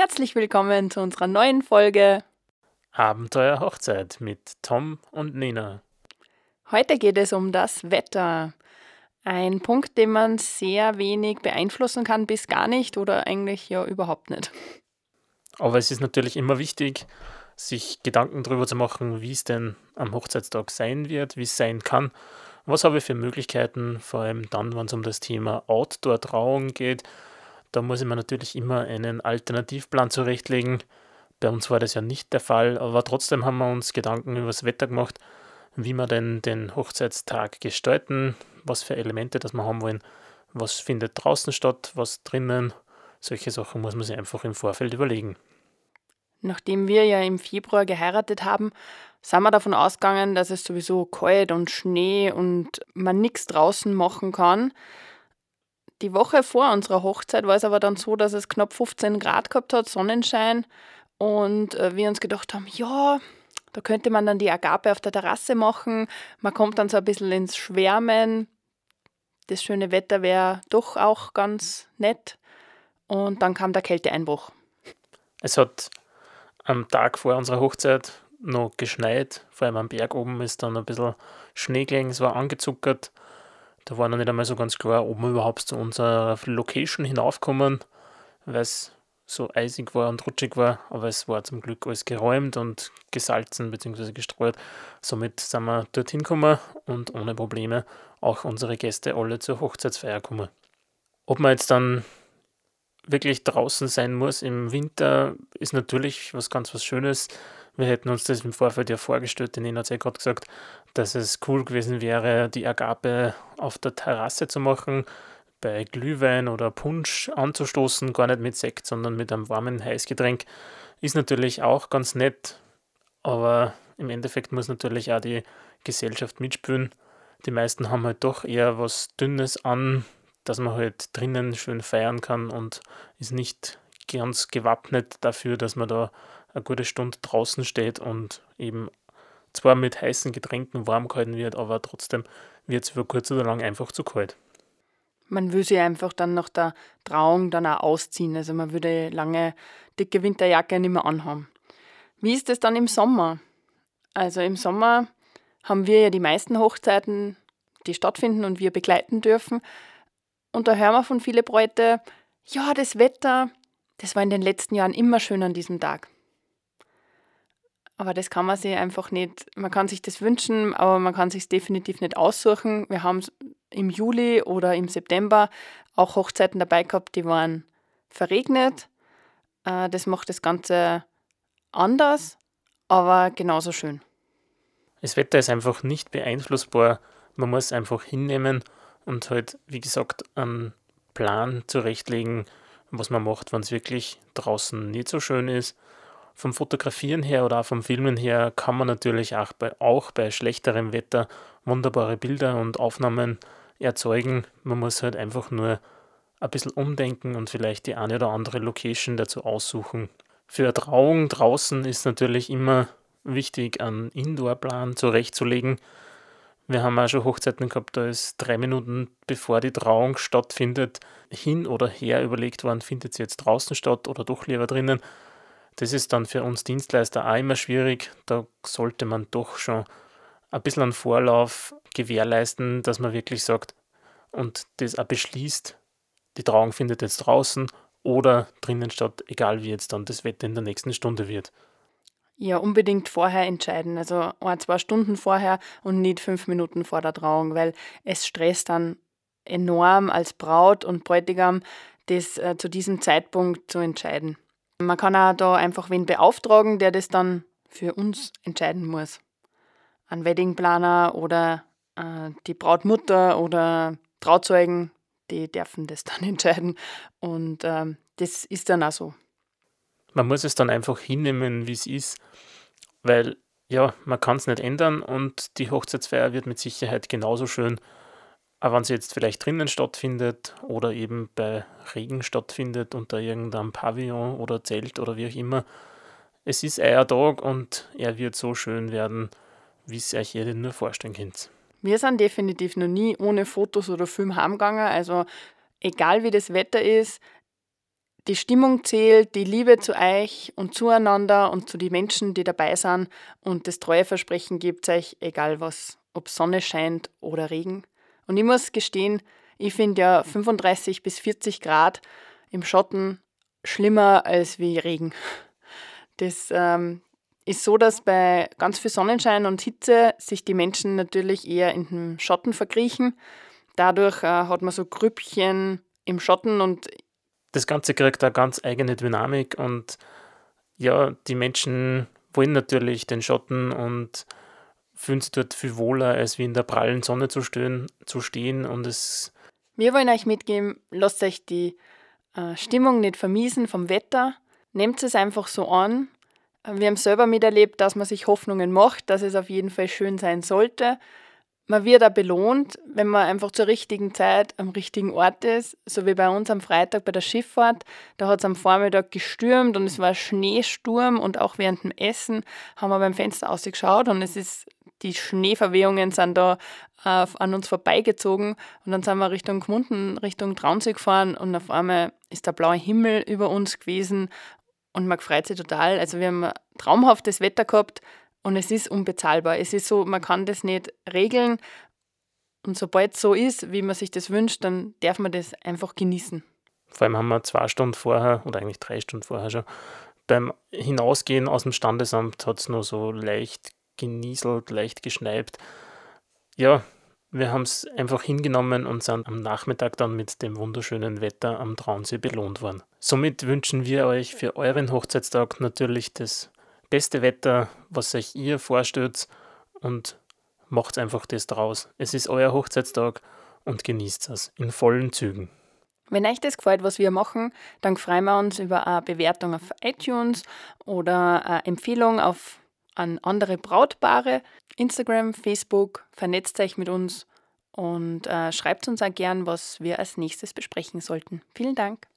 Herzlich willkommen zu unserer neuen Folge Abenteuer Hochzeit mit Tom und Nina. Heute geht es um das Wetter. Ein Punkt, den man sehr wenig beeinflussen kann, bis gar nicht oder eigentlich ja überhaupt nicht. Aber es ist natürlich immer wichtig, sich Gedanken darüber zu machen, wie es denn am Hochzeitstag sein wird, wie es sein kann. Was habe ich für Möglichkeiten, vor allem dann, wenn es um das Thema Outdoor-Trauung geht. Da muss ich mir natürlich immer einen Alternativplan zurechtlegen. Bei uns war das ja nicht der Fall, aber trotzdem haben wir uns Gedanken über das Wetter gemacht, wie wir denn den Hochzeitstag gestalten, was für Elemente das wir haben wollen, was findet draußen statt, was drinnen. Solche Sachen muss man sich einfach im Vorfeld überlegen. Nachdem wir ja im Februar geheiratet haben, sind wir davon ausgegangen, dass es sowieso kalt und Schnee und man nichts draußen machen kann. Die Woche vor unserer Hochzeit war es aber dann so, dass es knapp 15 Grad gehabt hat, Sonnenschein. Und äh, wir uns gedacht haben, ja, da könnte man dann die Agape auf der Terrasse machen. Man kommt dann so ein bisschen ins Schwärmen. Das schöne Wetter wäre doch auch ganz nett. Und dann kam der Kälteeinbruch. Es hat am Tag vor unserer Hochzeit noch geschneit. Vor allem am Berg oben ist dann ein bisschen Schnee gelegen. Es war angezuckert. Da war noch nicht einmal so ganz klar, ob wir überhaupt zu unserer Location hinaufkommen, weil es so eisig war und rutschig war, aber es war zum Glück alles geräumt und gesalzen bzw. gestreut. Somit sind wir dorthin gekommen und ohne Probleme auch unsere Gäste alle zur Hochzeitsfeier kommen. Ob man jetzt dann wirklich draußen sein muss im Winter, ist natürlich was ganz was Schönes. Wir hätten uns das im Vorfeld ja vorgestellt, denn hat ja gerade gesagt, dass es cool gewesen wäre, die Agape auf der Terrasse zu machen, bei Glühwein oder Punsch anzustoßen, gar nicht mit Sekt, sondern mit einem warmen Heißgetränk. Ist natürlich auch ganz nett, aber im Endeffekt muss natürlich auch die Gesellschaft mitspülen. Die meisten haben halt doch eher was Dünnes an, dass man halt drinnen schön feiern kann und ist nicht ganz gewappnet dafür, dass man da eine gute Stunde draußen steht und eben zwar mit heißen Getränken warm gehalten wird, aber trotzdem wird es über kurz oder lang einfach zu kalt. Man will sich einfach dann nach der Trauung dann auch ausziehen. Also man würde lange dicke Winterjacke nicht mehr anhaben. Wie ist es dann im Sommer? Also im Sommer haben wir ja die meisten Hochzeiten, die stattfinden und wir begleiten dürfen. Und da hören wir von vielen Bräute, ja, das Wetter, das war in den letzten Jahren immer schön an diesem Tag. Aber das kann man sich einfach nicht, man kann sich das wünschen, aber man kann sich definitiv nicht aussuchen. Wir haben im Juli oder im September auch Hochzeiten dabei gehabt, die waren verregnet. Äh, das macht das Ganze anders, aber genauso schön. Das Wetter ist einfach nicht beeinflussbar. Man muss einfach hinnehmen und halt, wie gesagt, einen Plan zurechtlegen, was man macht, wenn es wirklich draußen nicht so schön ist vom Fotografieren her oder auch vom Filmen her kann man natürlich auch bei, auch bei schlechterem Wetter wunderbare Bilder und Aufnahmen erzeugen. Man muss halt einfach nur ein bisschen umdenken und vielleicht die eine oder andere Location dazu aussuchen. Für eine Trauung draußen ist natürlich immer wichtig, einen Indoor-Plan zurechtzulegen. Wir haben auch schon Hochzeiten gehabt, da ist drei Minuten bevor die Trauung stattfindet, hin oder her überlegt worden, findet sie jetzt draußen statt oder doch lieber drinnen. Das ist dann für uns Dienstleister auch immer schwierig. Da sollte man doch schon ein bisschen einen Vorlauf gewährleisten, dass man wirklich sagt und das auch beschließt, die Trauung findet jetzt draußen oder drinnen statt, egal wie jetzt dann das Wetter in der nächsten Stunde wird. Ja, unbedingt vorher entscheiden. Also ein, zwei Stunden vorher und nicht fünf Minuten vor der Trauung, weil es stresst dann enorm als Braut und Bräutigam, das äh, zu diesem Zeitpunkt zu entscheiden. Man kann auch da einfach wen beauftragen, der das dann für uns entscheiden muss. Ein Weddingplaner oder äh, die Brautmutter oder Trauzeugen, die dürfen das dann entscheiden. Und ähm, das ist dann auch so. Man muss es dann einfach hinnehmen, wie es ist, weil ja, man kann es nicht ändern und die Hochzeitsfeier wird mit Sicherheit genauso schön, aber wenn sie jetzt vielleicht drinnen stattfindet oder eben bei Regen stattfindet unter irgendeinem Pavillon oder Zelt oder wie auch immer, es ist euer Tag und er wird so schön werden, wie es euch jeder nur vorstellen könnt. Wir sind definitiv noch nie ohne Fotos oder Film heimgegangen. Also egal wie das Wetter ist, Die Stimmung zählt, die Liebe zu euch und zueinander und zu den Menschen, die dabei sind und das treue Versprechen gibt euch, egal was, ob Sonne scheint oder Regen. Und ich muss gestehen, ich finde ja 35 bis 40 Grad im Schotten schlimmer als wie Regen. Das ähm, ist so, dass bei ganz viel Sonnenschein und Hitze sich die Menschen natürlich eher in den Schotten verkriechen. Dadurch äh, hat man so Grüppchen im Schotten und das Ganze kriegt eine ganz eigene Dynamik und ja, die Menschen wollen natürlich den Schotten und fühlen sich dort viel wohler, als wie in der prallen Sonne zu stehen, zu stehen und es wir wollen euch mitgeben, lasst euch die äh, Stimmung nicht vermiesen vom Wetter. Nehmt es einfach so an. Wir haben selber miterlebt, dass man sich Hoffnungen macht, dass es auf jeden Fall schön sein sollte. Man wird auch belohnt, wenn man einfach zur richtigen Zeit am richtigen Ort ist, so wie bei uns am Freitag bei der Schifffahrt. Da hat es am Vormittag gestürmt und es war Schneesturm und auch während dem Essen haben wir beim Fenster ausgeschaut und es ist die Schneeverwehungen sind da äh, an uns vorbeigezogen und dann sind wir Richtung Gmunden, Richtung Traunsee gefahren und auf einmal ist der blaue Himmel über uns gewesen und man freut sich total. Also wir haben traumhaftes Wetter gehabt und es ist unbezahlbar. Es ist so, man kann das nicht regeln und sobald es so ist, wie man sich das wünscht, dann darf man das einfach genießen. Vor allem haben wir zwei Stunden vorher oder eigentlich drei Stunden vorher schon beim Hinausgehen aus dem Standesamt hat es nur so leicht genieselt, leicht geschneit. Ja, wir haben es einfach hingenommen und sind am Nachmittag dann mit dem wunderschönen Wetter am Traunsee belohnt worden. Somit wünschen wir euch für euren Hochzeitstag natürlich das beste Wetter, was euch ihr vorstellt und macht einfach das draus. Es ist euer Hochzeitstag und genießt es in vollen Zügen. Wenn euch das gefällt, was wir machen, dann freuen wir uns über eine Bewertung auf iTunes oder eine Empfehlung auf an andere Brautpaare. Instagram, Facebook, vernetzt euch mit uns und äh, schreibt uns auch gern, was wir als nächstes besprechen sollten. Vielen Dank.